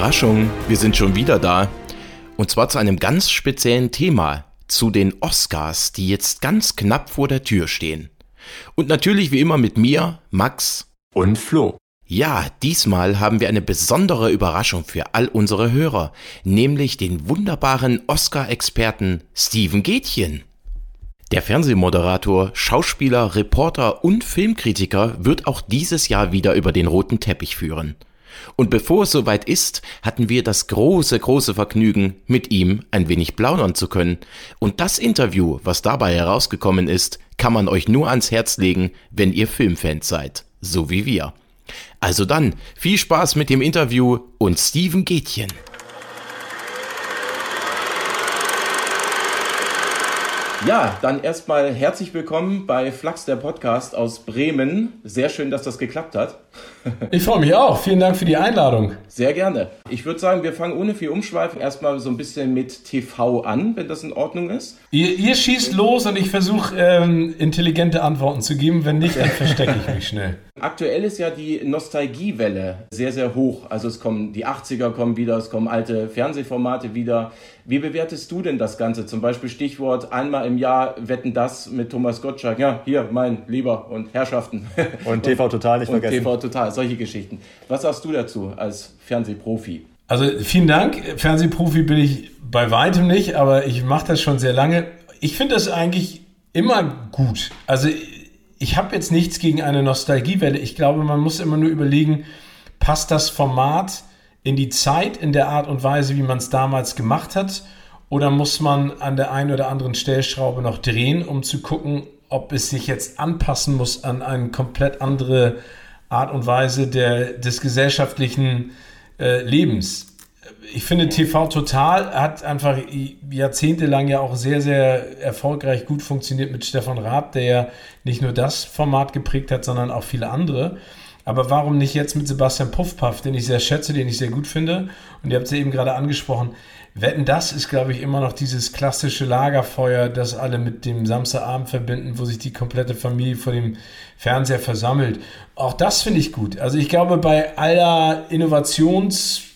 Überraschung, wir sind schon wieder da. Und zwar zu einem ganz speziellen Thema, zu den Oscars, die jetzt ganz knapp vor der Tür stehen. Und natürlich wie immer mit mir, Max und Flo. Ja, diesmal haben wir eine besondere Überraschung für all unsere Hörer, nämlich den wunderbaren Oscar-Experten Steven Gätchen. Der Fernsehmoderator, Schauspieler, Reporter und Filmkritiker wird auch dieses Jahr wieder über den roten Teppich führen. Und bevor es soweit ist, hatten wir das große, große Vergnügen, mit ihm ein wenig plaudern zu können. Und das Interview, was dabei herausgekommen ist, kann man euch nur ans Herz legen, wenn ihr Filmfans seid, so wie wir. Also dann, viel Spaß mit dem Interview und Steven Gätchen. Ja, dann erstmal herzlich willkommen bei Flachs der Podcast aus Bremen. Sehr schön, dass das geklappt hat. Ich freue mich auch. Vielen Dank für die Einladung. Sehr gerne. Ich würde sagen, wir fangen ohne viel Umschweifen erstmal so ein bisschen mit TV an, wenn das in Ordnung ist. Ihr, ihr schießt los und ich versuche ähm, intelligente Antworten zu geben. Wenn nicht, dann verstecke ich mich schnell. Aktuell ist ja die Nostalgiewelle sehr, sehr hoch. Also es kommen die 80er kommen wieder, es kommen alte Fernsehformate wieder. Wie bewertest du denn das Ganze? Zum Beispiel Stichwort einmal im Jahr wetten das mit Thomas Gottschalk. Ja, hier, mein Lieber und Herrschaften. Und TV Total nicht und vergessen. TV Total, solche Geschichten. Was sagst du dazu als Fernsehprofi? Also vielen Dank. Fernsehprofi bin ich bei weitem nicht, aber ich mache das schon sehr lange. Ich finde das eigentlich immer gut. Also ich habe jetzt nichts gegen eine Nostalgiewelle. Ich glaube, man muss immer nur überlegen, passt das Format in die Zeit, in der Art und Weise, wie man es damals gemacht hat? Oder muss man an der einen oder anderen Stellschraube noch drehen, um zu gucken, ob es sich jetzt anpassen muss an eine komplett andere Art und Weise der, des gesellschaftlichen äh, Lebens? Ich finde, TV Total hat einfach jahrzehntelang ja auch sehr, sehr erfolgreich gut funktioniert mit Stefan Raab, der ja nicht nur das Format geprägt hat, sondern auch viele andere. Aber warum nicht jetzt mit Sebastian Puffpaff, den ich sehr schätze, den ich sehr gut finde? Und ihr habt es ja eben gerade angesprochen. Wetten, das ist, glaube ich, immer noch dieses klassische Lagerfeuer, das alle mit dem Samstagabend verbinden, wo sich die komplette Familie vor dem Fernseher versammelt. Auch das finde ich gut. Also ich glaube, bei aller Innovations-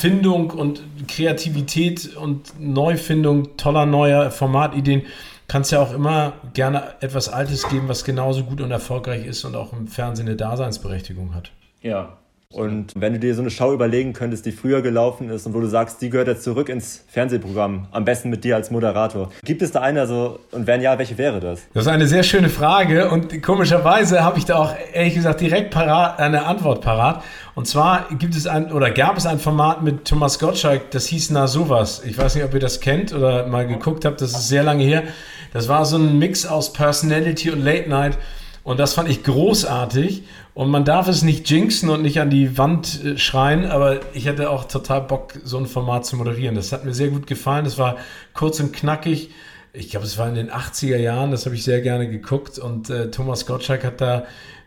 Findung und Kreativität und Neufindung toller neuer Formatideen kann es ja auch immer gerne etwas Altes geben, was genauso gut und erfolgreich ist und auch im Fernsehen eine Daseinsberechtigung hat. Ja, und wenn du dir so eine Show überlegen könntest, die früher gelaufen ist und wo du sagst, die gehört jetzt zurück ins Fernsehprogramm, am besten mit dir als Moderator. Gibt es da eine, also, und wenn ja, welche wäre das? Das ist eine sehr schöne Frage und komischerweise habe ich da auch ehrlich gesagt direkt parat, eine Antwort parat. Und zwar gibt es ein, oder gab es ein Format mit Thomas Gottschalk, das hieß Na sowas. Ich weiß nicht, ob ihr das kennt oder mal geguckt habt, das ist sehr lange her. Das war so ein Mix aus Personality und Late Night. Und das fand ich großartig. Und man darf es nicht jinxen und nicht an die Wand äh, schreien, aber ich hätte auch total Bock, so ein Format zu moderieren. Das hat mir sehr gut gefallen. Das war kurz und knackig. Ich glaube, es war in den 80er Jahren, das habe ich sehr gerne geguckt. Und äh, Thomas Gottschalk hat da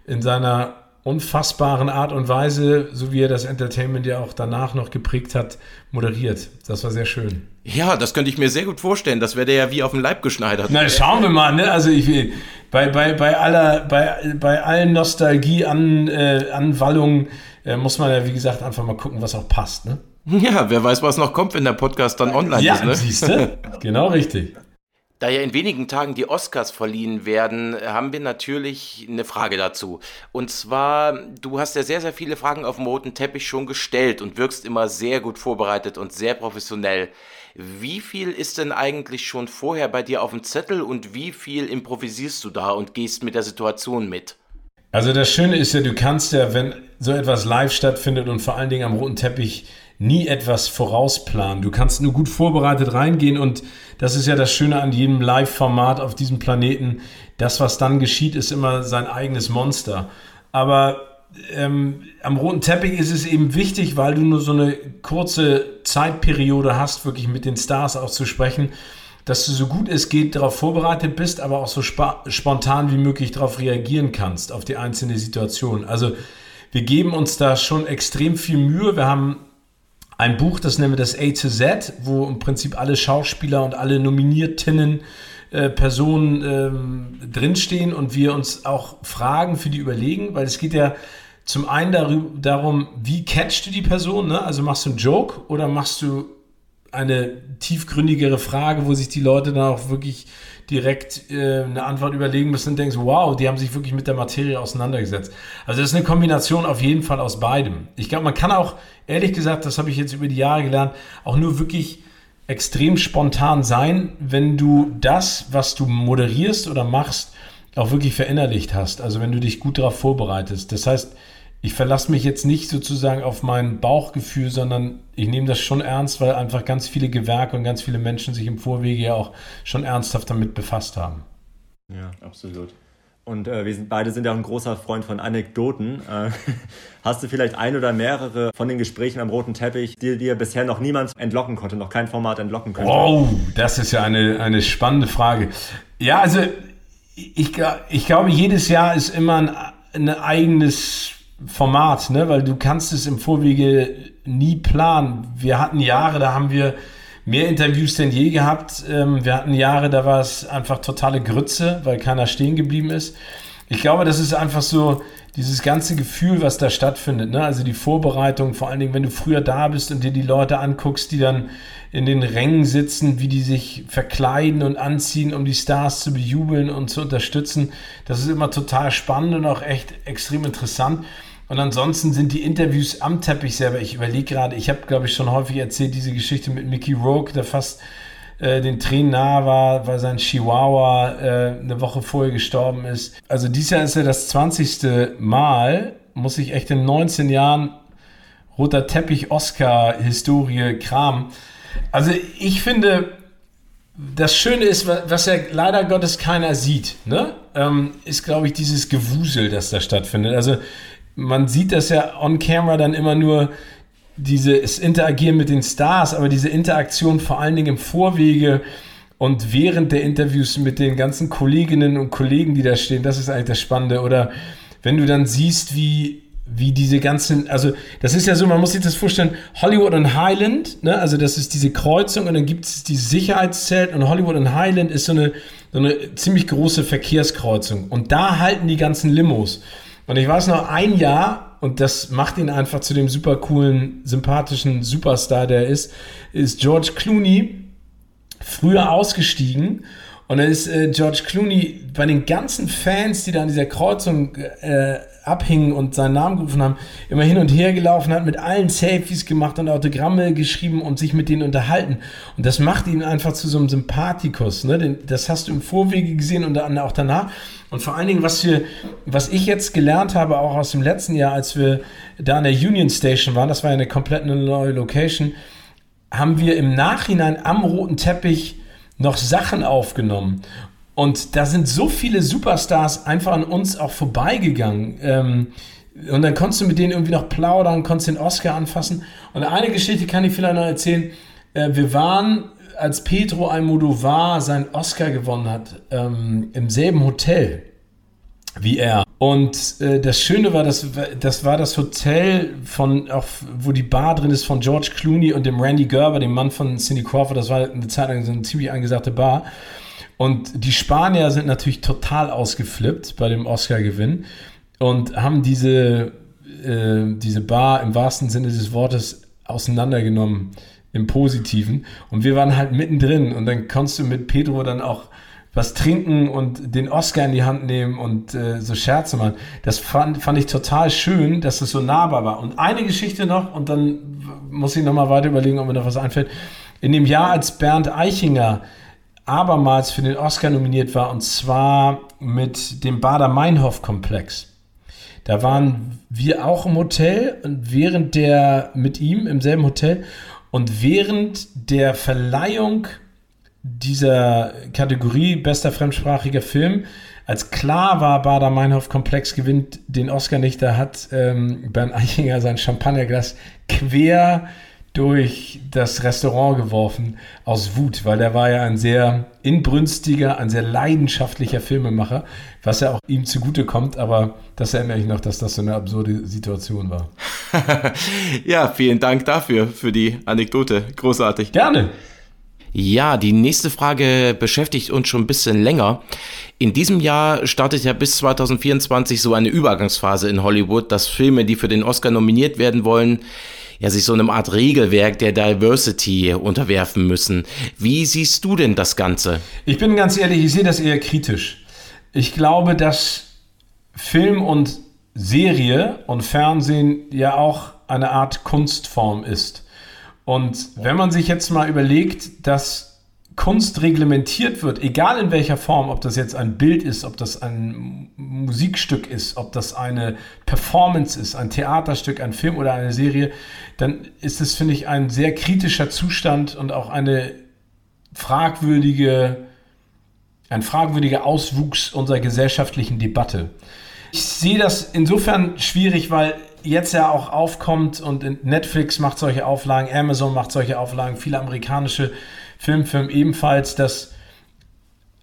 in seiner unfassbaren Art und Weise, so wie er das Entertainment ja auch danach noch geprägt hat, moderiert. Das war sehr schön. Ja, das könnte ich mir sehr gut vorstellen. Das wäre der ja wie auf dem Leib geschneidert. Na, schauen wir mal, ne? Also ich bei, bei, bei aller, bei, bei allen Nostalgie-Anwallungen äh, äh, muss man ja, wie gesagt, einfach mal gucken, was auch passt, ne? Ja, wer weiß, was noch kommt, wenn der Podcast dann online ja, ist, ne? siehst du? Genau richtig. Da ja in wenigen Tagen die Oscars verliehen werden, haben wir natürlich eine Frage dazu. Und zwar, du hast ja sehr, sehr viele Fragen auf dem roten Teppich schon gestellt und wirkst immer sehr gut vorbereitet und sehr professionell. Wie viel ist denn eigentlich schon vorher bei dir auf dem Zettel und wie viel improvisierst du da und gehst mit der Situation mit? Also das Schöne ist ja, du kannst ja, wenn so etwas live stattfindet und vor allen Dingen am roten Teppich nie etwas vorausplanen. Du kannst nur gut vorbereitet reingehen und das ist ja das Schöne an jedem Live-Format auf diesem Planeten. Das, was dann geschieht, ist immer sein eigenes Monster. Aber ähm, am roten Teppich ist es eben wichtig, weil du nur so eine kurze Zeitperiode hast, wirklich mit den Stars auch zu sprechen, dass du so gut es geht darauf vorbereitet bist, aber auch so spontan wie möglich darauf reagieren kannst, auf die einzelne Situation. Also wir geben uns da schon extrem viel Mühe. Wir haben ein Buch, das nennen wir das A to Z, wo im Prinzip alle Schauspieler und alle Nominiertinnen äh, Personen ähm, drinstehen und wir uns auch Fragen für die überlegen, weil es geht ja zum einen darum, wie catchst du die Person, ne? also machst du einen Joke oder machst du eine tiefgründigere Frage, wo sich die Leute dann auch wirklich direkt äh, eine Antwort überlegen müssen und denkst, wow, die haben sich wirklich mit der Materie auseinandergesetzt. Also das ist eine Kombination auf jeden Fall aus beidem. Ich glaube, man kann auch, ehrlich gesagt, das habe ich jetzt über die Jahre gelernt, auch nur wirklich extrem spontan sein, wenn du das, was du moderierst oder machst, auch wirklich verinnerlicht hast. Also wenn du dich gut darauf vorbereitest. Das heißt, ich verlasse mich jetzt nicht sozusagen auf mein Bauchgefühl, sondern ich nehme das schon ernst, weil einfach ganz viele Gewerke und ganz viele Menschen sich im Vorwege ja auch schon ernsthaft damit befasst haben. Ja, absolut. Und äh, wir sind beide sind ja auch ein großer Freund von Anekdoten. Äh, hast du vielleicht ein oder mehrere von den Gesprächen am roten Teppich, die dir bisher noch niemand entlocken konnte, noch kein Format entlocken konnte? Oh, das ist ja eine, eine spannende Frage. Ja, also ich, ich glaube, jedes Jahr ist immer ein, ein eigenes Format, ne? weil du kannst es im Vorwege nie planen. Wir hatten Jahre, da haben wir mehr Interviews denn je gehabt. Ähm, wir hatten Jahre, da war es einfach totale Grütze, weil keiner stehen geblieben ist. Ich glaube, das ist einfach so dieses ganze Gefühl, was da stattfindet. Ne? Also die Vorbereitung, vor allen Dingen, wenn du früher da bist und dir die Leute anguckst, die dann in den Rängen sitzen, wie die sich verkleiden und anziehen, um die Stars zu bejubeln und zu unterstützen. Das ist immer total spannend und auch echt extrem interessant. Und ansonsten sind die Interviews am Teppich selber, ich überlege gerade, ich habe, glaube ich, schon häufig erzählt, diese Geschichte mit Mickey Rogue, der fast äh, den Tränen nahe war, weil sein Chihuahua äh, eine Woche vorher gestorben ist. Also dieses Jahr ist ja das 20. Mal, muss ich echt in 19 Jahren roter Teppich Oscar-Historie kramen. Also ich finde, das Schöne ist, was ja leider Gottes keiner sieht, ne? Ähm, ist, glaube ich, dieses Gewusel, das da stattfindet. Also man sieht das ja on camera dann immer nur dieses Interagieren mit den Stars, aber diese Interaktion vor allen Dingen im Vorwege und während der Interviews mit den ganzen Kolleginnen und Kollegen, die da stehen, das ist eigentlich das Spannende. Oder wenn du dann siehst, wie, wie diese ganzen, also das ist ja so, man muss sich das vorstellen, Hollywood und Highland, ne? also das ist diese Kreuzung und dann gibt es die Sicherheitszelt und Hollywood und Highland ist so eine, so eine ziemlich große Verkehrskreuzung und da halten die ganzen Limos. Und ich weiß noch ein Jahr, und das macht ihn einfach zu dem super coolen, sympathischen Superstar, der er ist, ist George Clooney früher ausgestiegen. Und dann ist äh, George Clooney bei den ganzen Fans, die da an dieser Kreuzung äh, abhingen und seinen Namen gerufen haben, immer hin und her gelaufen, hat mit allen Selfies gemacht und Autogramme geschrieben und sich mit denen unterhalten. Und das macht ihn einfach zu so einem Sympathikus. Ne? Das hast du im Vorwege gesehen und auch danach. Und vor allen Dingen, was, wir, was ich jetzt gelernt habe, auch aus dem letzten Jahr, als wir da an der Union Station waren, das war ja eine komplett neue Location, haben wir im Nachhinein am roten Teppich noch Sachen aufgenommen. Und da sind so viele Superstars einfach an uns auch vorbeigegangen. Ähm, und dann konntest du mit denen irgendwie noch plaudern, konntest den Oscar anfassen. Und eine Geschichte kann ich vielleicht noch erzählen. Äh, wir waren als Pedro Almodovar seinen Oscar gewonnen hat, ähm, im selben Hotel wie er. Und äh, das Schöne war, das, das war das Hotel, von, auch, wo die Bar drin ist von George Clooney und dem Randy Gerber, dem Mann von Cindy Crawford. Das war eine Zeit lang so eine ziemlich angesagte Bar. Und die Spanier sind natürlich total ausgeflippt bei dem Oscar-Gewinn und haben diese, äh, diese Bar im wahrsten Sinne des Wortes auseinandergenommen im Positiven. Und wir waren halt mittendrin und dann konntest du mit Pedro dann auch was trinken und den Oscar in die Hand nehmen und äh, so Scherze machen. Das fand, fand ich total schön, dass es so nahbar war. Und eine Geschichte noch, und dann muss ich nochmal weiter überlegen, ob mir noch was einfällt. In dem Jahr, als Bernd Eichinger abermals für den Oscar nominiert war, und zwar mit dem Bader-Meinhof-Komplex. Da waren wir auch im Hotel und während der mit ihm im selben Hotel und während der Verleihung dieser Kategorie bester fremdsprachiger Film, als klar war, Bader-Meinhof-Komplex gewinnt den Oscar nicht, da hat ähm, Bernd Eichinger sein Champagnerglas quer durch das Restaurant geworfen aus Wut, weil der war ja ein sehr inbrünstiger, ein sehr leidenschaftlicher Filmemacher, was ja auch ihm zugute kommt, aber das erinnere ich noch, dass das so eine absurde Situation war. ja, vielen Dank dafür, für die Anekdote. Großartig. Gerne. Ja, die nächste Frage beschäftigt uns schon ein bisschen länger. In diesem Jahr startet ja bis 2024 so eine Übergangsphase in Hollywood, dass Filme, die für den Oscar nominiert werden wollen, ja sich so einem Art Regelwerk der Diversity unterwerfen müssen. Wie siehst du denn das Ganze? Ich bin ganz ehrlich, ich sehe das eher kritisch. Ich glaube, dass Film und Serie und Fernsehen ja auch eine Art Kunstform ist. Und wenn man sich jetzt mal überlegt, dass Kunst reglementiert wird, egal in welcher Form, ob das jetzt ein Bild ist, ob das ein Musikstück ist, ob das eine Performance ist, ein Theaterstück, ein Film oder eine Serie, dann ist es, finde ich, ein sehr kritischer Zustand und auch eine fragwürdige, ein fragwürdiger Auswuchs unserer gesellschaftlichen Debatte. Ich sehe das insofern schwierig, weil jetzt ja auch aufkommt und Netflix macht solche Auflagen, Amazon macht solche Auflagen, viele amerikanische Filmfirmen ebenfalls, dass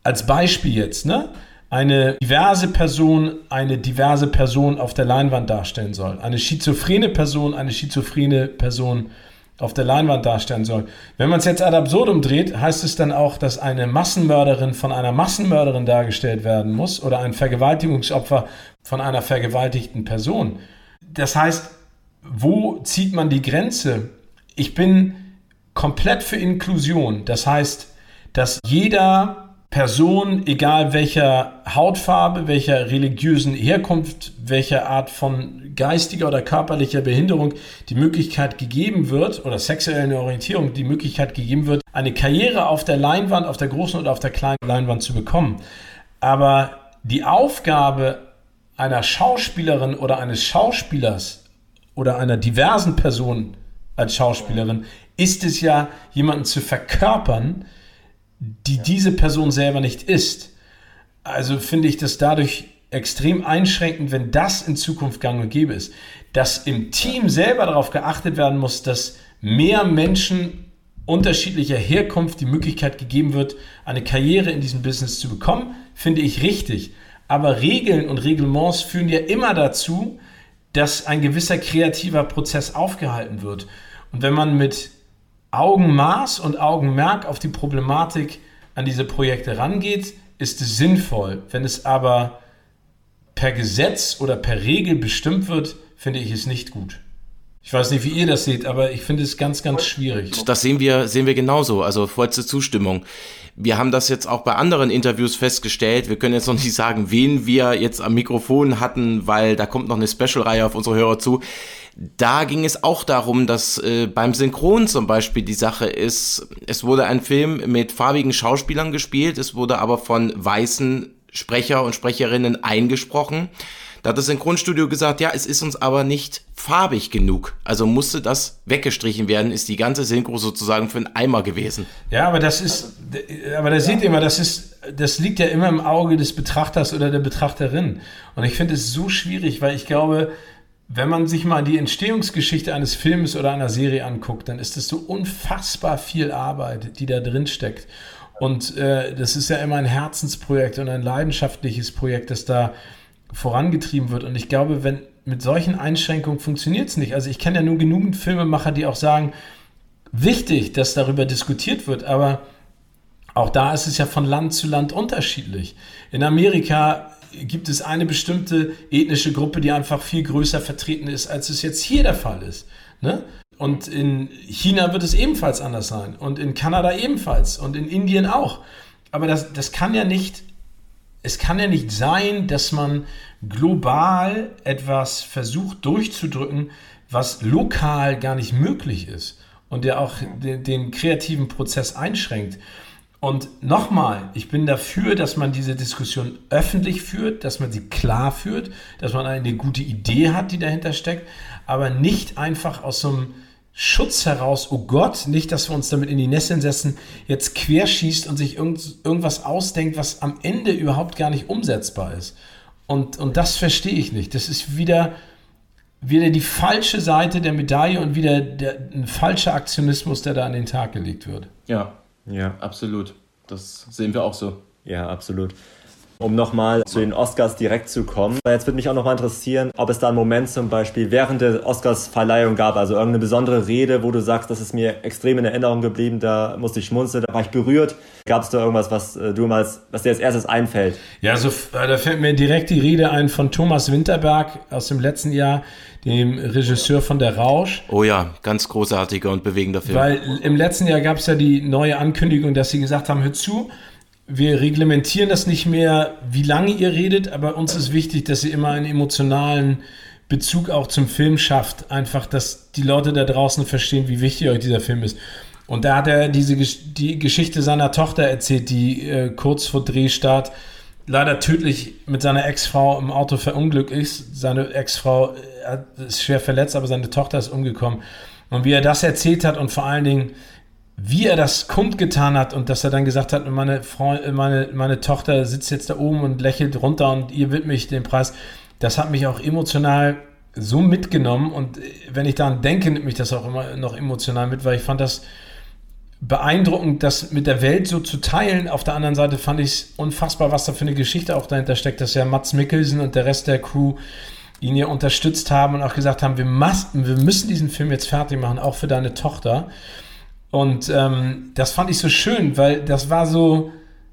als Beispiel jetzt, ne? eine diverse Person eine diverse Person auf der Leinwand darstellen soll. Eine schizophrene Person eine schizophrene Person auf der Leinwand darstellen soll. Wenn man es jetzt ad absurdum dreht, heißt es dann auch, dass eine Massenmörderin von einer Massenmörderin dargestellt werden muss oder ein Vergewaltigungsopfer von einer vergewaltigten Person das heißt, wo zieht man die Grenze? Ich bin komplett für Inklusion. Das heißt, dass jeder Person, egal welcher Hautfarbe, welcher religiösen Herkunft, welcher Art von geistiger oder körperlicher Behinderung die Möglichkeit gegeben wird oder sexuellen Orientierung die Möglichkeit gegeben wird, eine Karriere auf der Leinwand, auf der großen oder auf der kleinen Leinwand zu bekommen. Aber die Aufgabe einer Schauspielerin oder eines Schauspielers oder einer diversen Person als Schauspielerin ist es ja, jemanden zu verkörpern, die ja. diese Person selber nicht ist. Also finde ich das dadurch extrem einschränkend, wenn das in Zukunft gang und gäbe ist. Dass im Team selber darauf geachtet werden muss, dass mehr Menschen unterschiedlicher Herkunft die Möglichkeit gegeben wird, eine Karriere in diesem Business zu bekommen, finde ich richtig. Aber Regeln und Reglements führen ja immer dazu, dass ein gewisser kreativer Prozess aufgehalten wird. Und wenn man mit Augenmaß und Augenmerk auf die Problematik an diese Projekte rangeht, ist es sinnvoll. Wenn es aber per Gesetz oder per Regel bestimmt wird, finde ich es nicht gut. Ich weiß nicht, wie ihr das seht, aber ich finde es ganz, ganz schwierig. Das sehen wir, sehen wir genauso, also vollste Zustimmung. Wir haben das jetzt auch bei anderen Interviews festgestellt. Wir können jetzt noch nicht sagen, wen wir jetzt am Mikrofon hatten, weil da kommt noch eine Special-Reihe auf unsere Hörer zu. Da ging es auch darum, dass äh, beim Synchron zum Beispiel die Sache ist, es wurde ein Film mit farbigen Schauspielern gespielt, es wurde aber von weißen Sprecher und Sprecherinnen eingesprochen. Da hat das Synchronstudio gesagt, ja, es ist uns aber nicht farbig genug. Also musste das weggestrichen werden, ist die ganze Synchro sozusagen für einen Eimer gewesen. Ja, aber das ist, aber da seht ihr mal, das ist, das liegt ja immer im Auge des Betrachters oder der Betrachterin. Und ich finde es so schwierig, weil ich glaube, wenn man sich mal die Entstehungsgeschichte eines Films oder einer Serie anguckt, dann ist es so unfassbar viel Arbeit, die da drin steckt. Und äh, das ist ja immer ein Herzensprojekt und ein leidenschaftliches Projekt, das da vorangetrieben wird. Und ich glaube, wenn mit solchen Einschränkungen funktioniert es nicht. Also ich kenne ja nur genügend Filmemacher, die auch sagen, wichtig, dass darüber diskutiert wird, aber auch da ist es ja von Land zu Land unterschiedlich. In Amerika gibt es eine bestimmte ethnische Gruppe, die einfach viel größer vertreten ist, als es jetzt hier der Fall ist. Ne? Und in China wird es ebenfalls anders sein und in Kanada ebenfalls und in Indien auch. Aber das, das kann ja nicht es kann ja nicht sein, dass man global etwas versucht durchzudrücken, was lokal gar nicht möglich ist und der auch den, den kreativen Prozess einschränkt. Und nochmal, ich bin dafür, dass man diese Diskussion öffentlich führt, dass man sie klar führt, dass man eine gute Idee hat, die dahinter steckt, aber nicht einfach aus so einem Schutz heraus, oh Gott, nicht, dass wir uns damit in die Nesseln setzen, jetzt querschießt und sich irgend, irgendwas ausdenkt, was am Ende überhaupt gar nicht umsetzbar ist. Und, und das verstehe ich nicht. Das ist wieder, wieder die falsche Seite der Medaille und wieder der, ein falscher Aktionismus, der da an den Tag gelegt wird. Ja, ja, absolut. Das sehen wir auch so. Ja, absolut. Um nochmal zu den Oscars direkt zu kommen. Jetzt würde mich auch nochmal interessieren, ob es da einen Moment zum Beispiel während der Oscars-Verleihung gab, also irgendeine besondere Rede, wo du sagst, das ist mir extrem in Erinnerung geblieben, da musste ich schmunzeln, da war ich berührt. Gab es da irgendwas, was äh, du mal, was dir als erstes einfällt? Ja, so, äh, da fällt mir direkt die Rede ein von Thomas Winterberg aus dem letzten Jahr, dem Regisseur von Der Rausch. Oh ja, ganz großartiger und bewegender Film. Weil im letzten Jahr gab es ja die neue Ankündigung, dass sie gesagt haben, hör zu, wir reglementieren das nicht mehr, wie lange ihr redet, aber uns ist wichtig, dass ihr immer einen emotionalen Bezug auch zum Film schafft. Einfach, dass die Leute da draußen verstehen, wie wichtig euch dieser Film ist. Und da hat er diese die Geschichte seiner Tochter erzählt, die äh, kurz vor Drehstart leider tödlich mit seiner Ex-Frau im Auto verunglückt ist. Seine Ex-Frau äh, ist schwer verletzt, aber seine Tochter ist umgekommen. Und wie er das erzählt hat und vor allen Dingen, wie er das kundgetan hat und dass er dann gesagt hat, meine, Freund, meine, meine Tochter sitzt jetzt da oben und lächelt runter und ihr widmet mich den Preis, das hat mich auch emotional so mitgenommen und wenn ich daran denke, nimmt mich das auch immer noch emotional mit, weil ich fand das beeindruckend, das mit der Welt so zu teilen. Auf der anderen Seite fand ich es unfassbar, was da für eine Geschichte auch dahinter steckt, dass ja Mats Mikkelsen und der Rest der Crew ihn ja unterstützt haben und auch gesagt haben, wir, masten, wir müssen diesen Film jetzt fertig machen, auch für deine Tochter. Und ähm, das fand ich so schön, weil das war so,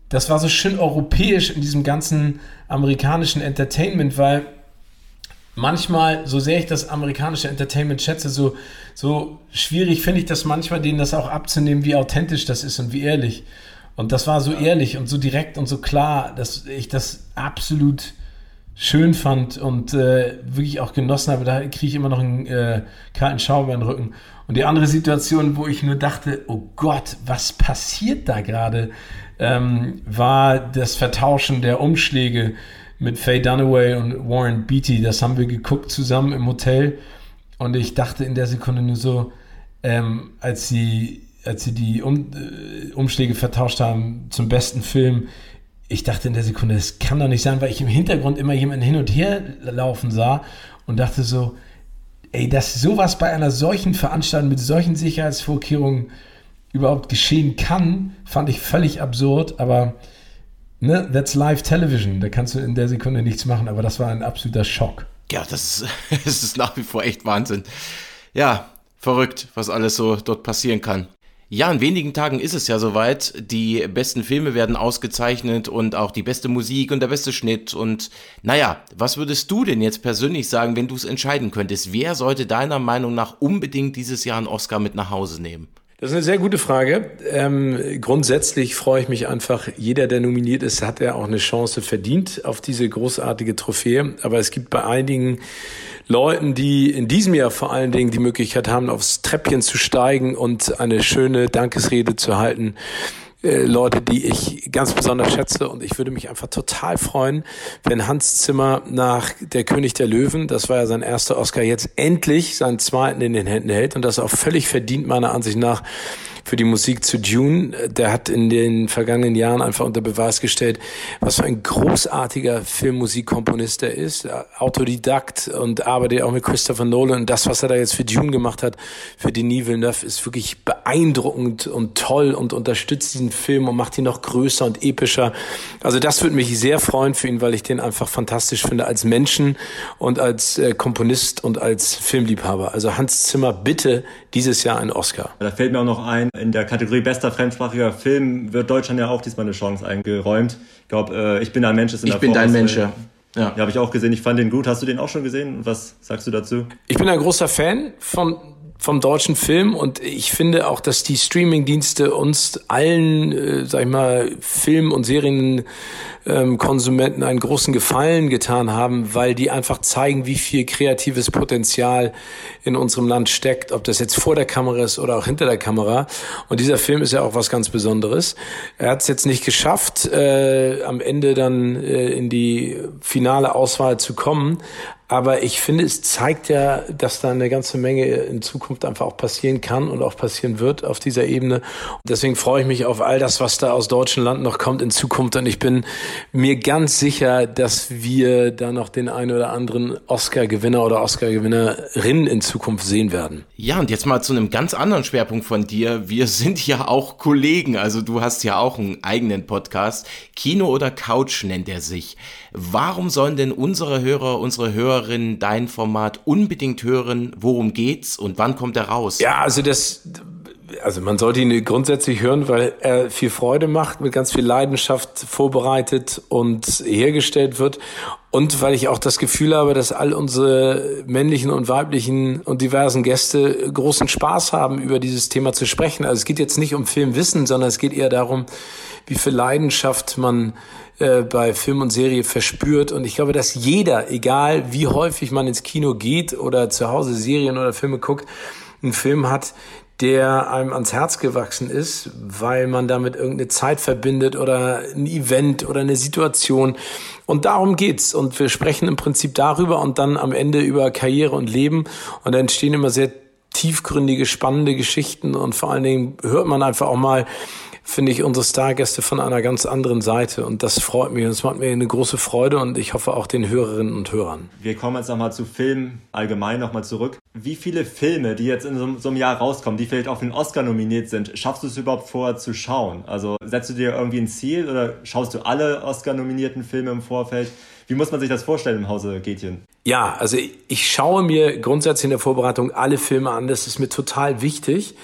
das war so schön europäisch in diesem ganzen amerikanischen Entertainment, weil manchmal, so sehr ich das amerikanische Entertainment schätze, so, so schwierig finde ich das manchmal, denen das auch abzunehmen, wie authentisch das ist und wie ehrlich. Und das war so ehrlich und so direkt und so klar, dass ich das absolut schön fand und äh, wirklich auch genossen habe. Da kriege ich immer noch einen äh, kalten Schauer in den Rücken. Und die andere Situation, wo ich nur dachte, oh Gott, was passiert da gerade, ähm, war das Vertauschen der Umschläge mit Faye Dunaway und Warren Beatty. Das haben wir geguckt zusammen im Hotel. Und ich dachte in der Sekunde nur so, ähm, als sie als sie die um, äh, Umschläge vertauscht haben zum besten Film, ich dachte in der Sekunde, das kann doch nicht sein, weil ich im Hintergrund immer jemanden hin und her laufen sah und dachte so, ey, dass sowas bei einer solchen Veranstaltung mit solchen Sicherheitsvorkehrungen überhaupt geschehen kann, fand ich völlig absurd, aber ne, that's live television, da kannst du in der Sekunde nichts machen, aber das war ein absoluter Schock. Ja, das, das ist nach wie vor echt Wahnsinn. Ja, verrückt, was alles so dort passieren kann. Ja, in wenigen Tagen ist es ja soweit. Die besten Filme werden ausgezeichnet und auch die beste Musik und der beste Schnitt. Und naja, was würdest du denn jetzt persönlich sagen, wenn du es entscheiden könntest? Wer sollte deiner Meinung nach unbedingt dieses Jahr einen Oscar mit nach Hause nehmen? Das ist eine sehr gute Frage. Ähm, grundsätzlich freue ich mich einfach, jeder, der nominiert ist, hat ja auch eine Chance verdient auf diese großartige Trophäe. Aber es gibt bei einigen Leuten, die in diesem Jahr vor allen Dingen die Möglichkeit haben, aufs Treppchen zu steigen und eine schöne Dankesrede zu halten. Äh, Leute, die ich ganz besonders schätze und ich würde mich einfach total freuen, wenn Hans Zimmer nach Der König der Löwen, das war ja sein erster Oscar, jetzt endlich seinen zweiten in den Händen hält und das auch völlig verdient meiner Ansicht nach für die Musik zu Dune. Der hat in den vergangenen Jahren einfach unter Beweis gestellt, was für ein großartiger Filmmusikkomponist er ist. Autodidakt und arbeitet auch mit Christopher Nolan. Und das, was er da jetzt für Dune gemacht hat, für Denis Villeneuve, ist wirklich beeindruckend und toll und unterstützt diesen Film und macht ihn noch größer und epischer. Also das würde mich sehr freuen für ihn, weil ich den einfach fantastisch finde als Menschen und als äh, Komponist und als Filmliebhaber. Also Hans Zimmer, bitte dieses Jahr ein Oscar. Da fällt mir auch noch ein, in der Kategorie bester fremdsprachiger Film wird Deutschland ja auch diesmal eine Chance eingeräumt. Ich glaube, äh, ich bin ein Mensch ist in ich der Ich bin dein Mensch, ja. Ja, ja habe ich auch gesehen. Ich fand den gut. Hast du den auch schon gesehen? Was sagst du dazu? Ich bin ein großer Fan von vom deutschen Film und ich finde auch, dass die Streamingdienste uns allen, äh, sag ich mal, Film- und Serienkonsumenten einen großen Gefallen getan haben, weil die einfach zeigen, wie viel kreatives Potenzial in unserem Land steckt, ob das jetzt vor der Kamera ist oder auch hinter der Kamera. Und dieser Film ist ja auch was ganz Besonderes. Er hat es jetzt nicht geschafft, äh, am Ende dann äh, in die finale Auswahl zu kommen, Aber ich finde, es zeigt ja, dass da eine ganze Menge in Zukunft einfach auch passieren kann und auch passieren wird auf dieser Ebene. Und deswegen freue ich mich auf all das, was da aus deutschen Land noch kommt in Zukunft. Und ich bin mir ganz sicher, dass wir da noch den einen oder anderen Oscar-Gewinner oder Oscar-Gewinnerin in Zukunft sehen werden. Ja, und jetzt mal zu einem ganz anderen Schwerpunkt von dir. Wir sind ja auch Kollegen. Also du hast ja auch einen eigenen Podcast. Kino oder Couch nennt er sich. Warum sollen denn unsere Hörer, unsere Hörerinnen dein Format unbedingt hören? Worum geht's und wann kommt er raus? Ja, also das, also man sollte ihn grundsätzlich hören, weil er viel Freude macht, mit ganz viel Leidenschaft vorbereitet und hergestellt wird. Und weil ich auch das Gefühl habe, dass all unsere männlichen und weiblichen und diversen Gäste großen Spaß haben, über dieses Thema zu sprechen. Also es geht jetzt nicht um Filmwissen, sondern es geht eher darum, wie viel Leidenschaft man äh, bei Film und Serie verspürt. Und ich glaube, dass jeder, egal wie häufig man ins Kino geht oder zu Hause Serien oder Filme guckt, einen Film hat, der einem ans Herz gewachsen ist, weil man damit irgendeine Zeit verbindet oder ein Event oder eine Situation. Und darum geht's. Und wir sprechen im Prinzip darüber und dann am Ende über Karriere und Leben. Und da entstehen immer sehr tiefgründige, spannende Geschichten und vor allen Dingen hört man einfach auch mal, finde ich unsere Stargäste von einer ganz anderen Seite und das freut mich und es macht mir eine große Freude und ich hoffe auch den Hörerinnen und Hörern. Wir kommen jetzt nochmal zu Filmen allgemein nochmal zurück. Wie viele Filme, die jetzt in so, so, einem Jahr rauskommen, die vielleicht auch für den Oscar nominiert sind, schaffst du es überhaupt vorher zu schauen? Also setzt du dir irgendwie ein Ziel oder schaust du alle Oscar-nominierten Filme im Vorfeld? Wie muss man sich das vorstellen im Hause Gätchen? Ja, also ich schaue mir grundsätzlich in der Vorbereitung alle Filme an. Das ist mir total wichtig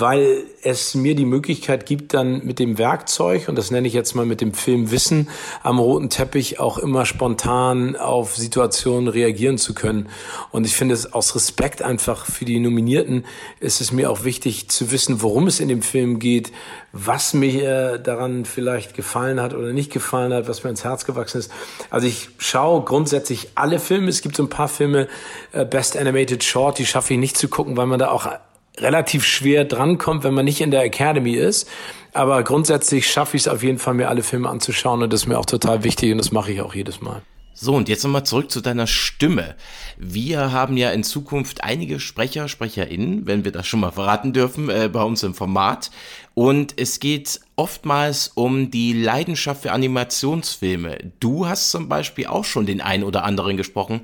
weil es mir die Möglichkeit gibt, dann mit dem Werkzeug, und das nenne ich jetzt mal mit dem Filmwissen, am roten Teppich auch immer spontan auf Situationen reagieren zu können. Und ich finde es aus Respekt einfach für die Nominierten ist es mir auch wichtig zu wissen, worum es in dem Film geht, was mir daran vielleicht gefallen hat oder nicht gefallen hat, was mir ins Herz gewachsen ist. Also ich schaue grundsätzlich alle Filme. Es gibt so ein paar Filme, äh, Best Animated Short, die schaffe ich nicht zu gucken, weil man da auch relativ schwer drankommt, wenn man nicht in der Academy ist. Aber grundsätzlich schaffe ich es auf jeden Fall, mir alle Filme anzuschauen und das ist mir auch total wichtig und das mache ich auch jedes Mal. So, und jetzt nochmal zurück zu deiner Stimme. Wir haben ja in Zukunft einige Sprecher, SprecherInnen, wenn wir das schon mal verraten dürfen, äh, bei uns im Format. Und es geht oftmals um die Leidenschaft für Animationsfilme. Du hast zum Beispiel auch schon den einen oder anderen gesprochen.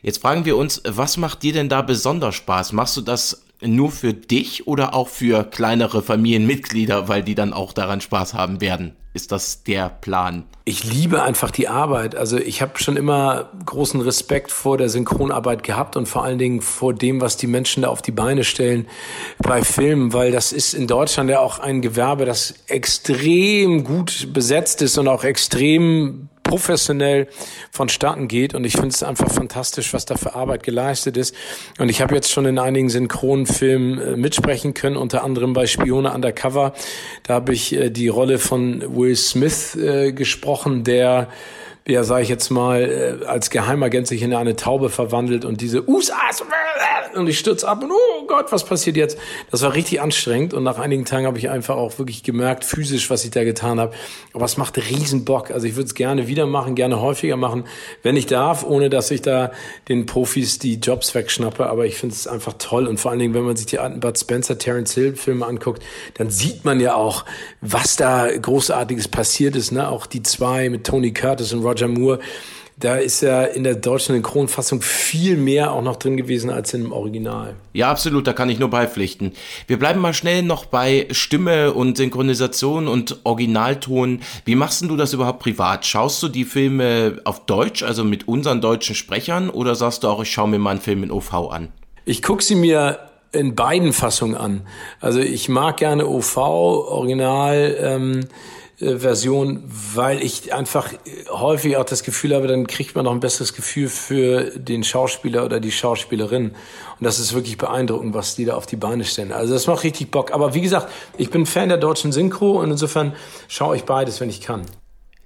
Jetzt fragen wir uns, was macht dir denn da besonders Spaß? Machst du das nur für dich oder auch für kleinere Familienmitglieder, weil die dann auch daran Spaß haben werden? Ist das der Plan? Ich liebe einfach die Arbeit. Also ich habe schon immer großen Respekt vor der Synchronarbeit gehabt und vor allen Dingen vor dem, was die Menschen da auf die Beine stellen bei Filmen, weil das ist in Deutschland ja auch ein Gewerbe, das extrem gut besetzt ist und auch extrem professionell vonstatten geht. Und ich finde es einfach fantastisch, was da für Arbeit geleistet ist. Und ich habe jetzt schon in einigen Synchronfilmen äh, mitsprechen können, unter anderem bei Spione Undercover. Da habe ich äh, die Rolle von Will Smith äh, gesprochen, der ja, sage ich jetzt mal, äh, als Geheimagent sich in eine Taube verwandelt und diese USAs und ich stürze ab und oh Gott, was passiert jetzt? Das war richtig anstrengend und nach einigen Tagen habe ich einfach auch wirklich gemerkt, physisch, was ich da getan habe. Aber es macht riesen Bock. Also ich würde es gerne wieder machen, gerne häufiger machen, wenn ich darf, ohne dass ich da den Profis die Jobs wegschnappe. Aber ich finde es einfach toll und vor allen Dingen, wenn man sich die alten Bud Spencer, Terence Hill Filme anguckt, dann sieht man ja auch, was da großartiges passiert ist. Ne? Auch die zwei mit Tony Curtis und Roger Moore da ist ja in der deutschen Synchronfassung viel mehr auch noch drin gewesen als dem Original. Ja, absolut, da kann ich nur beipflichten. Wir bleiben mal schnell noch bei Stimme und Synchronisation und Originalton. Wie machst du das überhaupt privat? Schaust du die Filme auf Deutsch, also mit unseren deutschen Sprechern, oder sagst du auch, ich schaue mir mal einen Film in OV an? Ich gucke sie mir in beiden Fassungen an. Also ich mag gerne OV, Original. Ähm, äh, Version, weil ich einfach häufig auch das Gefühl habe, dann kriegt man noch ein besseres Gefühl für den Schauspieler oder die Schauspielerin. Und das ist wirklich beeindruckend, was die da auf die Beine stellen. Also das macht richtig Bock. Aber wie gesagt, ich bin Fan der deutschen Synchro und insofern schaue ich beides, wenn ich kann.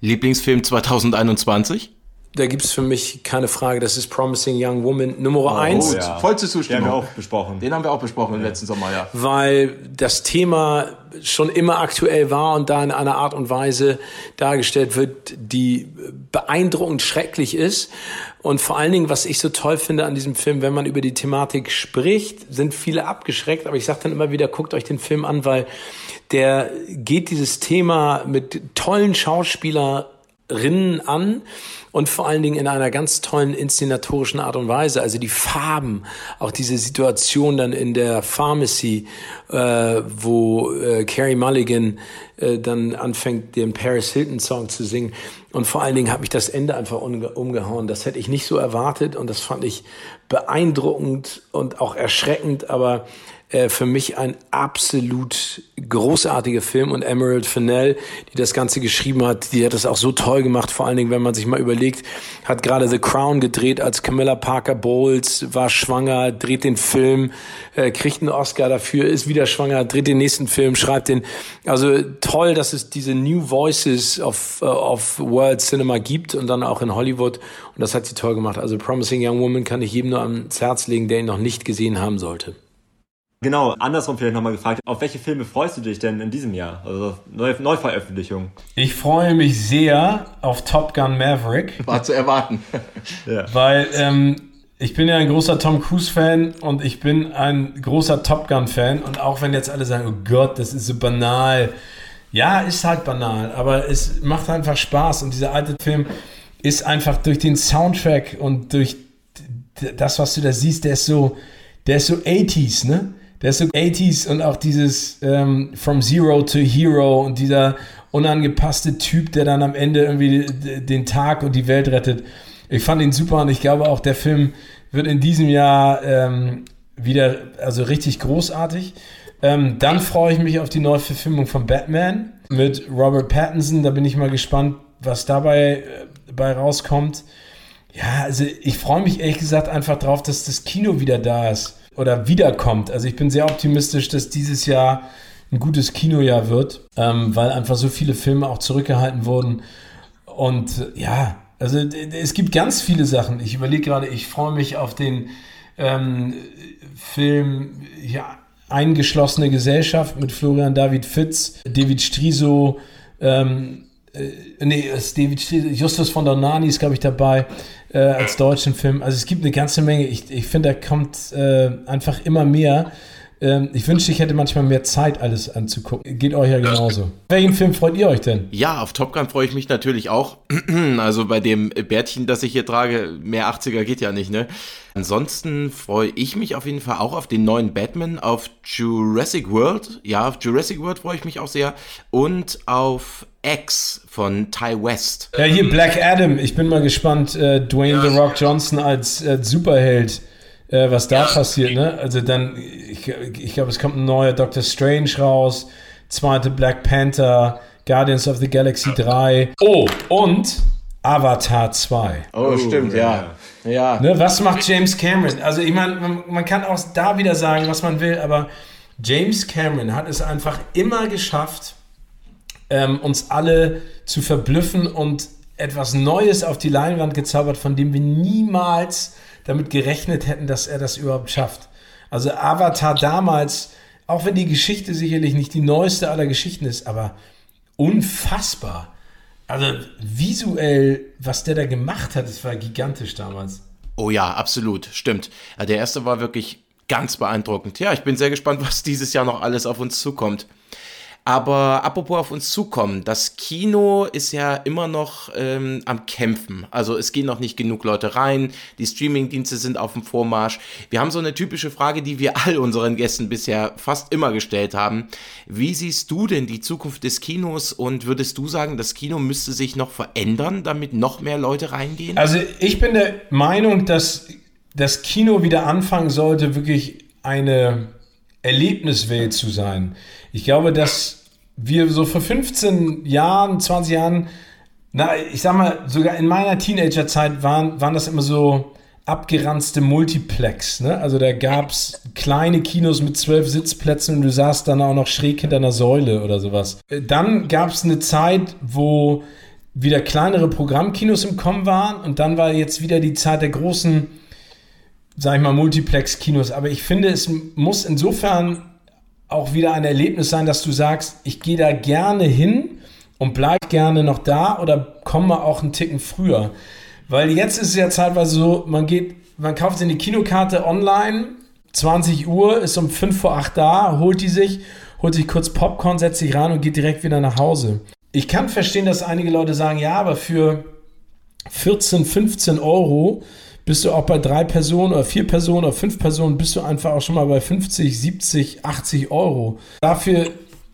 Lieblingsfilm 2021? Da gibt es für mich keine Frage, das ist Promising Young Woman Nummer Oh, eins. ja. Voll zur Zustimmung. Den haben wir auch besprochen. Den haben wir auch besprochen im letzten Sommer, ja. weil das Thema schon immer aktuell war und da in einer Art und Weise dargestellt wird, die beeindruckend schrecklich ist. Und vor allen Dingen, was ich so toll finde an diesem Film, wenn man über die Thematik spricht, sind viele abgeschreckt, aber ich sage dann immer wieder, guckt euch den Film an, weil der geht dieses Thema mit tollen Schauspielerinnen an und vor allen Dingen in einer ganz tollen inszenatorischen Art und Weise. Also die Farben, auch diese Situation dann in der Pharmacy, äh, wo äh, Carrie Mulligan äh, dann anfängt, den Paris Hilton Song zu singen. Und vor allen Dingen hat mich das Ende einfach umge umgehauen. Das hätte ich nicht so erwartet und das fand ich beeindruckend und auch erschreckend, aber äh, für mich ein absolut großartiger Film und Emerald Fennell, die das Ganze geschrieben hat, die hat das auch so toll gemacht, vor allen Dingen, wenn man sich mal überlegt, hat gerade The Crown gedreht, als Camilla Parker Bowles war schwanger, dreht den Film, äh, kriegt einen Oscar dafür, ist wieder schwanger, dreht den nächsten Film, schreibt den, also toll, dass es diese New Voices of, uh, of World Cinema gibt und dann auch in Hollywood und das hat sie toll gemacht. Also Promising Young Woman kann ich jedem nur ans Herz legen, der ihn noch nicht gesehen haben sollte. Genau, andersrum vielleicht nochmal gefragt, auf welche Filme freust du dich denn in diesem Jahr? Also Neu Neuveröffentlichung. Ich freue mich sehr auf Top Gun Maverick. War zu erwarten. ja. Weil ähm, ich bin ja ein großer Tom Cruise-Fan und ich bin ein großer Top Gun-Fan. Und auch wenn jetzt alle sagen, oh Gott, das ist so banal. Ja, ist halt banal, aber es macht einfach Spaß. Und dieser alte Film ist einfach durch den Soundtrack und durch das, was du da siehst, der ist so, der ist so 80s, ne? Der ist so 80s und auch dieses ähm, From Zero to Hero und dieser unangepasste Typ, der dann am Ende irgendwie den Tag und die Welt rettet. Ich fand ihn super und ich glaube auch, der Film wird in diesem Jahr ähm, wieder, also richtig großartig. Ähm, dann freue ich mich auf die neue Verfilmung von Batman mit Robert Pattinson. Da bin ich mal gespannt, was dabei äh, bei rauskommt. Ja, also ich freue mich ehrlich gesagt einfach drauf, dass das Kino wieder da ist oder wiederkommt. Also ich bin sehr optimistisch, dass dieses Jahr ein gutes Kinojahr wird, ähm, weil einfach so viele Filme auch zurückgehalten wurden. Und ja, also es gibt ganz viele Sachen. Ich überlege gerade, ich freue mich auf den ähm, Film ja, Eingeschlossene Gesellschaft mit Florian David Fitz, David Striso, ähm, äh, nee, David Justus von der Nani ist, glaube ich, dabei äh, als deutschen Film. Also es gibt eine ganze Menge. Ich, ich finde, da kommt äh, einfach immer mehr. Ähm, ich wünschte, ich hätte manchmal mehr Zeit, alles anzugucken. Geht euch ja genauso. Welchen Film freut ihr euch denn? Ja, auf Top Gun freue ich mich natürlich auch. Also bei dem Bärtchen, das ich hier trage, mehr 80er geht ja nicht, ne? Ansonsten freue ich mich auf jeden Fall auch auf den neuen Batman, auf Jurassic World. Ja, auf Jurassic World freue ich mich auch sehr. Und auf X von Ty West. Ja, hier Black Adam. Ich bin mal gespannt, äh, Dwayne The Rock Johnson als äh, Superheld, äh, was da passiert, ne? Also dann, ich, ich glaube, es kommt ein neuer Doctor Strange raus, zweite Black Panther, Guardians of the Galaxy 3. Oh, und Avatar 2. Oh, stimmt, ja. ja. Ne, was macht James Cameron? Also ich meine, man, man kann auch da wieder sagen, was man will, aber James Cameron hat es einfach immer geschafft, ähm, uns alle zu verblüffen und etwas Neues auf die Leinwand gezaubert, von dem wir niemals damit gerechnet hätten, dass er das überhaupt schafft. Also Avatar damals, auch wenn die Geschichte sicherlich nicht die neueste aller Geschichten ist, aber unfassbar. Also visuell, was der da gemacht hat, das war gigantisch damals. Oh ja, absolut, stimmt. Der erste war wirklich ganz beeindruckend. Ja, ich bin sehr gespannt, was dieses Jahr noch alles auf uns zukommt. Aber apropos auf uns zukommen, das Kino ist ja immer noch ähm, am Kämpfen. Also es gehen noch nicht genug Leute rein, die Streamingdienste sind auf dem Vormarsch. Wir haben so eine typische Frage, die wir all unseren Gästen bisher fast immer gestellt haben. Wie siehst du denn die Zukunft des Kinos und würdest du sagen, das Kino müsste sich noch verändern, damit noch mehr Leute reingehen? Also ich bin der Meinung, dass das Kino wieder anfangen sollte, wirklich eine Erlebniswelt zu sein. Ich glaube, dass wir so vor 15 Jahren, 20 Jahren, na, ich sag mal, sogar in meiner Teenagerzeit waren, waren das immer so abgeranzte Multiplex. Ne? Also da gab es kleine Kinos mit zwölf Sitzplätzen und du saßt dann auch noch schräg hinter einer Säule oder sowas. Dann gab es eine Zeit, wo wieder kleinere Programmkinos im Kommen waren und dann war jetzt wieder die Zeit der großen, sag ich mal, Multiplex-Kinos. Aber ich finde, es muss insofern auch wieder ein Erlebnis sein, dass du sagst, ich gehe da gerne hin und bleib gerne noch da oder komme auch einen Ticken früher. Weil jetzt ist es ja zeitweise so, man geht, man kauft sich eine Kinokarte online, 20 Uhr, ist um 5 vor 8 da, holt die sich, holt sich kurz Popcorn, setzt sich ran und geht direkt wieder nach Hause. Ich kann verstehen, dass einige Leute sagen, ja, aber für 14, 15 Euro bist du auch bei drei Personen oder vier Personen oder fünf Personen, bist du einfach auch schon mal bei 50, 70, 80 Euro. Dafür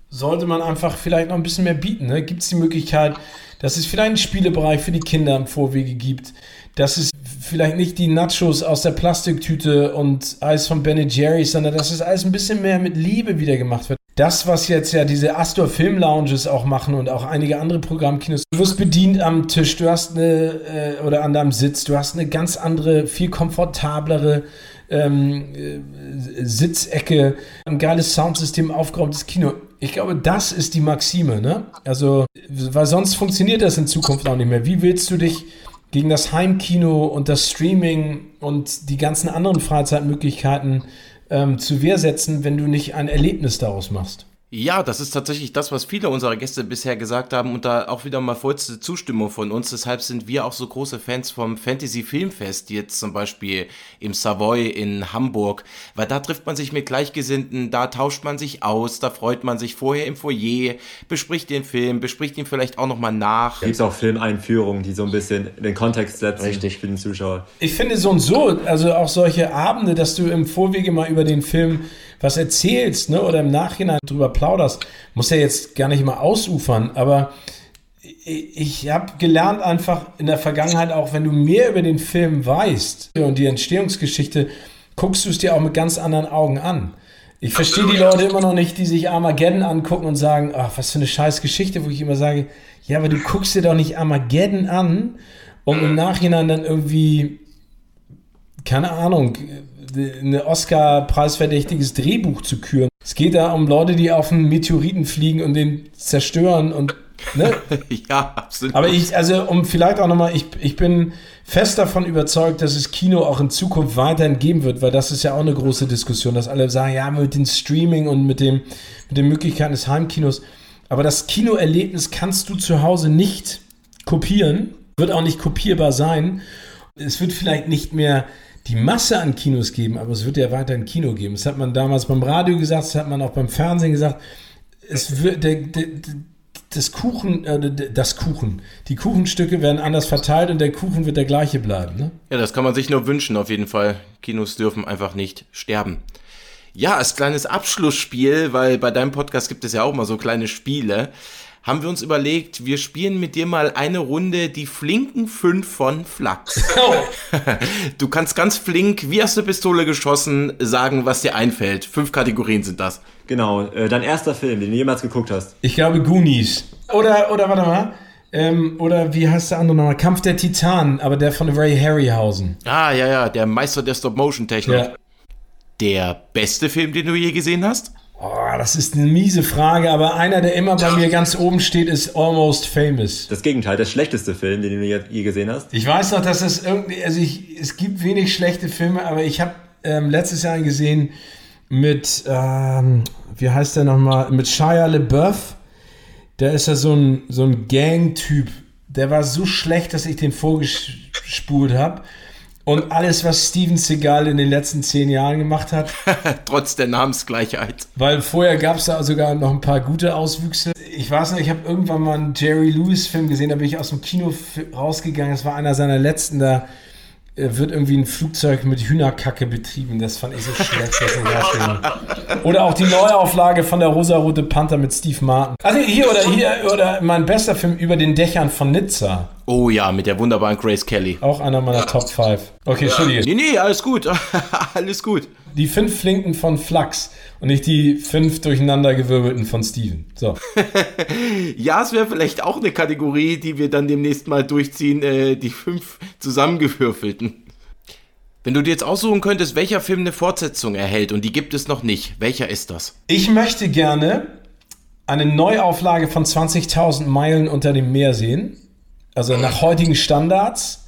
sollte man einfach vielleicht noch ein bisschen mehr bieten. Ne? Gibt es die Möglichkeit, dass es vielleicht einen Spielebereich für die Kinder im Vorwege gibt, dass es vielleicht nicht die Nachos aus der Plastiktüte und Eis von Ben Jerry's, sondern dass es alles ein bisschen mehr mit Liebe wieder gemacht wird. Das, was jetzt ja diese Astor Film Lounges auch machen und auch einige andere Programmkinos. Du wirst bedient am Tisch, du hast eine, äh, oder an deinem Sitz, du hast eine ganz andere, viel komfortablere ähm, äh, Sitzecke, ein geiles Soundsystem, aufgeräumtes Kino. Ich glaube, das ist die Maxime, ne? Also, weil sonst funktioniert das in Zukunft auch nicht mehr. Wie willst du dich gegen das Heimkino und das Streaming und die ganzen anderen Freizeitmöglichkeiten ähm, zu Wehr setzen, wenn du nicht ein Erlebnis daraus machst? Ja, das ist tatsächlich das, was viele unserer Gäste bisher gesagt haben und da auch wieder mal vollste Zustimmung von uns. Deshalb sind wir auch so große Fans vom Fantasy Filmfest, jetzt zum Beispiel im Savoy in Hamburg, weil da trifft man sich mit Gleichgesinnten, da tauscht man sich aus, da freut man sich vorher im Foyer, bespricht den Film, bespricht ihn vielleicht auch nochmal nach. Da gibt auch Filmeinführungen, die so ein bisschen den Kontext setzen Richtig. für den Zuschauer. Ich finde so und so, also auch solche Abende, dass du im Vorwege mal über den Film was erzählst, ne, oder im Nachhinein drüber plauderst, muss ja jetzt gar nicht mal ausufern, aber ich habe gelernt einfach in der Vergangenheit auch, wenn du mehr über den Film weißt und die Entstehungsgeschichte, guckst du es dir auch mit ganz anderen Augen an. Ich verstehe die Leute immer noch nicht, die sich Armageddon angucken und sagen, ach, was für eine scheiß Geschichte, wo ich immer sage, ja, aber du guckst dir doch nicht Armageddon an, um im Nachhinein dann irgendwie, keine Ahnung, ein Oscar-preisverdächtiges Drehbuch zu küren. Es geht da um Leute, die auf einen Meteoriten fliegen und den zerstören und Ne? ja, absolut. Aber ich, also um vielleicht auch nochmal, ich, ich bin fest davon überzeugt, dass es Kino auch in Zukunft weiterhin geben wird, weil das ist ja auch eine große Diskussion, dass alle sagen, ja, mit dem Streaming und mit, dem, mit den Möglichkeiten des Heimkinos. Aber das Kinoerlebnis kannst du zu Hause nicht kopieren, wird auch nicht kopierbar sein. Es wird vielleicht nicht mehr die Masse an Kinos geben, aber es wird ja weiterhin Kino geben. Das hat man damals beim Radio gesagt, das hat man auch beim Fernsehen gesagt. Es wird, der, der, das Kuchen, äh, das Kuchen, die Kuchenstücke werden anders verteilt und der Kuchen wird der gleiche bleiben. Ne? Ja, das kann man sich nur wünschen, auf jeden Fall. Kinos dürfen einfach nicht sterben. Ja, als kleines Abschlussspiel, weil bei deinem Podcast gibt es ja auch mal so kleine Spiele haben wir uns überlegt, wir spielen mit dir mal eine Runde die flinken fünf von Flachs. Oh. Du kannst ganz flink, wie aus der Pistole geschossen, sagen, was dir einfällt. Fünf Kategorien sind das. Genau, äh, dein erster Film, den du jemals geguckt hast. Ich glaube Goonies. Oder, oder warte mal. Ähm, oder wie heißt der andere nochmal? Kampf der Titanen, aber der von Ray Harryhausen. Ah, ja, ja, der Meister der Stop-Motion-Technik. Ja. Der beste Film, den du je gesehen hast? Oh, das ist eine miese Frage, aber einer, der immer bei mir ganz oben steht, ist Almost Famous. Das Gegenteil, der schlechteste Film, den du je gesehen hast. Ich weiß noch, dass es irgendwie, also ich, es gibt wenig schlechte Filme, aber ich habe ähm, letztes Jahr einen gesehen mit, ähm, wie heißt der nochmal, mit Shia LeBeouf. Der ist ja so ein, so ein Gang-Typ. Der war so schlecht, dass ich den vorgespult habe. Und alles, was Steven Seagal in den letzten zehn Jahren gemacht hat. Trotz der Namensgleichheit. Weil vorher gab es da sogar noch ein paar gute Auswüchse. Ich weiß nicht, ich habe irgendwann mal einen Jerry Lewis-Film gesehen, da bin ich aus dem Kino rausgegangen. Das war einer seiner letzten, da wird irgendwie ein Flugzeug mit Hühnerkacke betrieben. Das fand ich so schlecht. oder auch die Neuauflage von der Rosarote Panther mit Steve Martin. Also hier oder hier oder mein bester Film über den Dächern von Nizza. Oh ja, mit der wunderbaren Grace Kelly. Auch einer meiner Top 5. Okay, Entschuldige. Nee, nee, alles gut. alles gut. Die fünf Flinken von Flux und nicht die fünf durcheinandergewirbelten von Steven. So. ja, es wäre vielleicht auch eine Kategorie, die wir dann demnächst mal durchziehen, äh, die fünf zusammengewürfelten. Wenn du dir jetzt aussuchen könntest, welcher Film eine Fortsetzung erhält und die gibt es noch nicht, welcher ist das? Ich möchte gerne eine Neuauflage von 20.000 Meilen unter dem Meer sehen also nach heutigen Standards,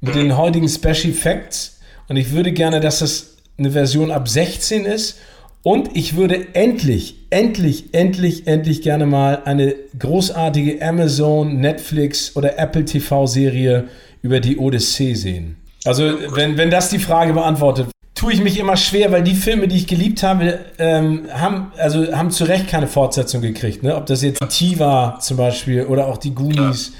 mit den heutigen Special Effects. Und ich würde gerne, dass das eine Version ab 16 ist. Und ich würde endlich, endlich, endlich, endlich gerne mal eine großartige Amazon, Netflix oder Apple TV-Serie über die Odyssee sehen. Also, wenn, wenn das die Frage beantwortet, tue ich mich immer schwer, weil die Filme, die ich geliebt habe, ähm, haben, also haben zu Recht keine Fortsetzung gekriegt. Ne? Ob das jetzt T war zum Beispiel oder auch die Goonies. Ja.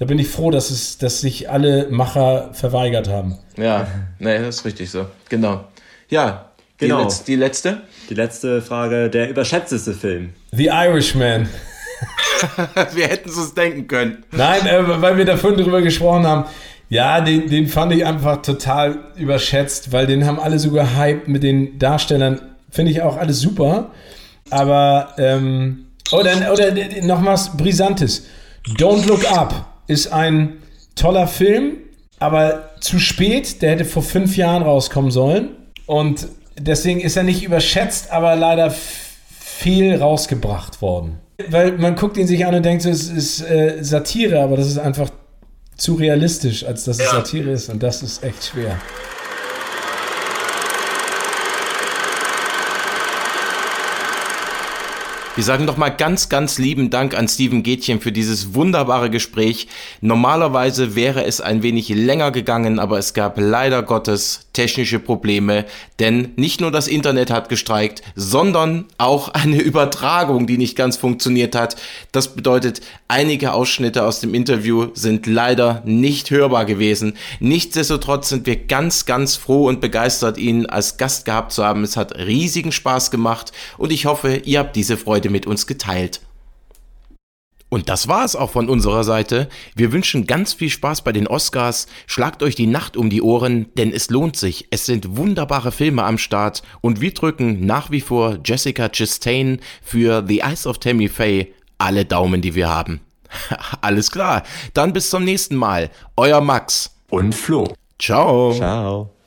Da bin ich froh, dass, es, dass sich alle Macher verweigert haben. Ja, nee, das ist richtig so. Genau. Ja, die, genau. Letz-, die letzte? Die letzte Frage, der überschätzteste Film. The Irishman. wir hätten es uns denken können. Nein, äh, weil wir davon drüber gesprochen haben. Ja, den, den fand ich einfach total überschätzt, weil den haben alle so gehypt mit den Darstellern. Finde ich auch alles super. Aber, ähm, oder, oder noch was Brisantes. Don't Look Up ist ein toller Film, aber zu spät. Der hätte vor fünf Jahren rauskommen sollen. Und deswegen ist er nicht überschätzt, aber leider viel rausgebracht worden. Weil man guckt ihn sich an und denkt, es ist äh, Satire, aber das ist einfach zu realistisch, als dass es ja. Satire ist. Und das ist echt schwer. Wir sagen doch mal ganz, ganz lieben Dank an Steven Gätchen für dieses wunderbare Gespräch. Normalerweise wäre es ein wenig länger gegangen, aber es gab leider Gottes technische Probleme, denn nicht nur das Internet hat gestreikt, sondern auch eine Übertragung, die nicht ganz funktioniert hat. Das bedeutet, einige Ausschnitte aus dem Interview sind leider nicht hörbar gewesen. Nichtsdestotrotz sind wir ganz, ganz froh und begeistert, ihn als Gast gehabt zu haben. Es hat riesigen Spaß gemacht und ich hoffe, ihr habt diese Freude mit uns geteilt. Und das war es auch von unserer Seite. Wir wünschen ganz viel Spaß bei den Oscars. Schlagt euch die Nacht um die Ohren, denn es lohnt sich. Es sind wunderbare Filme am Start und wir drücken nach wie vor Jessica Chastain für The Eyes of Tammy Faye alle Daumen, die wir haben. Alles klar. Dann bis zum nächsten Mal. Euer Max und Flo. Ciao. Ciao.